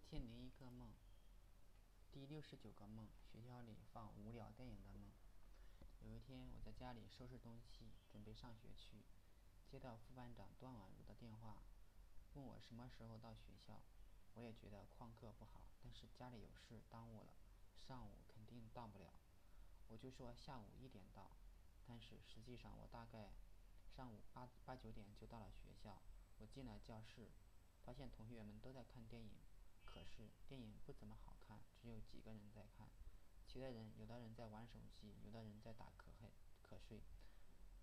一千零一个梦，第六十九个梦，学校里放无聊电影的梦。有一天，我在家里收拾东西，准备上学去，接到副班长段婉如的电话，问我什么时候到学校。我也觉得旷课不好，但是家里有事耽误了，上午肯定到不了。我就说下午一点到，但是实际上我大概上午八八九点就到了学校。我进了教室，发现同学们都在看电影，可是电影不怎么好看，只有几个人在看，其他人有的人在玩手机，有的人在打瞌黑瞌睡。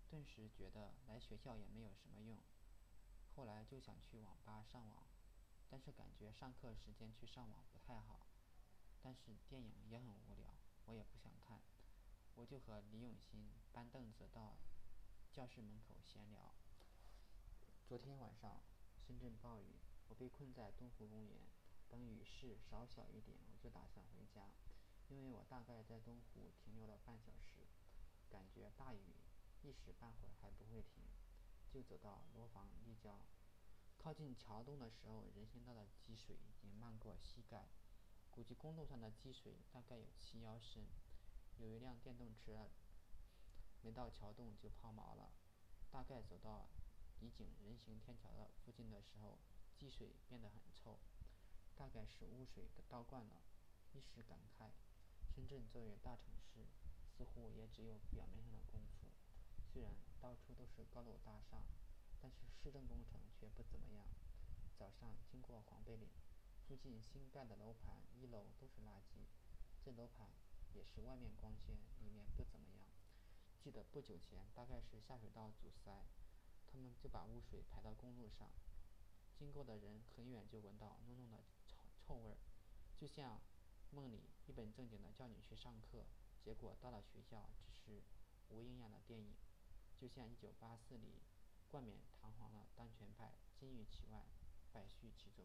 顿时觉得来学校也没有什么用。后来就想去网吧上网，但是感觉上课时间去上网不太好。但是电影也很无聊，我也不想看。我就和李永新搬凳子到教室门口闲聊。昨天晚上深圳暴雨，我被困在东湖公园。等雨势稍小一点，我就打算回家，因为我大概在东湖停留了半小时，感觉大雨一时半会儿还不会停，就走到罗房立交。靠近桥洞的时候，人行道的积水已经漫过膝盖，估计公路上的积水大概有齐腰深。有一辆电动车没到桥洞就抛锚了。大概走到怡景人行天桥的附近的时候，积水变得很臭，大概是污水倒灌了。一时感慨，深圳作为大城市，似乎也只有表面上的功夫。虽然到处都是高楼大厦，但是市政工程却不怎么样。早上经过黄贝岭，附近新盖的楼盘一楼都是垃圾，这楼盘也是外面光鲜，里面不怎么样。记得不久前，大概是下水道阻塞，他们就把污水排到公路上，经过的人很远就闻到浓浓的臭味儿，就像梦里一本正经的叫你去上课，结果到了学校只是无营养的电影。就像《一九八四》里冠冕堂皇的当权派金玉其外，败絮其中。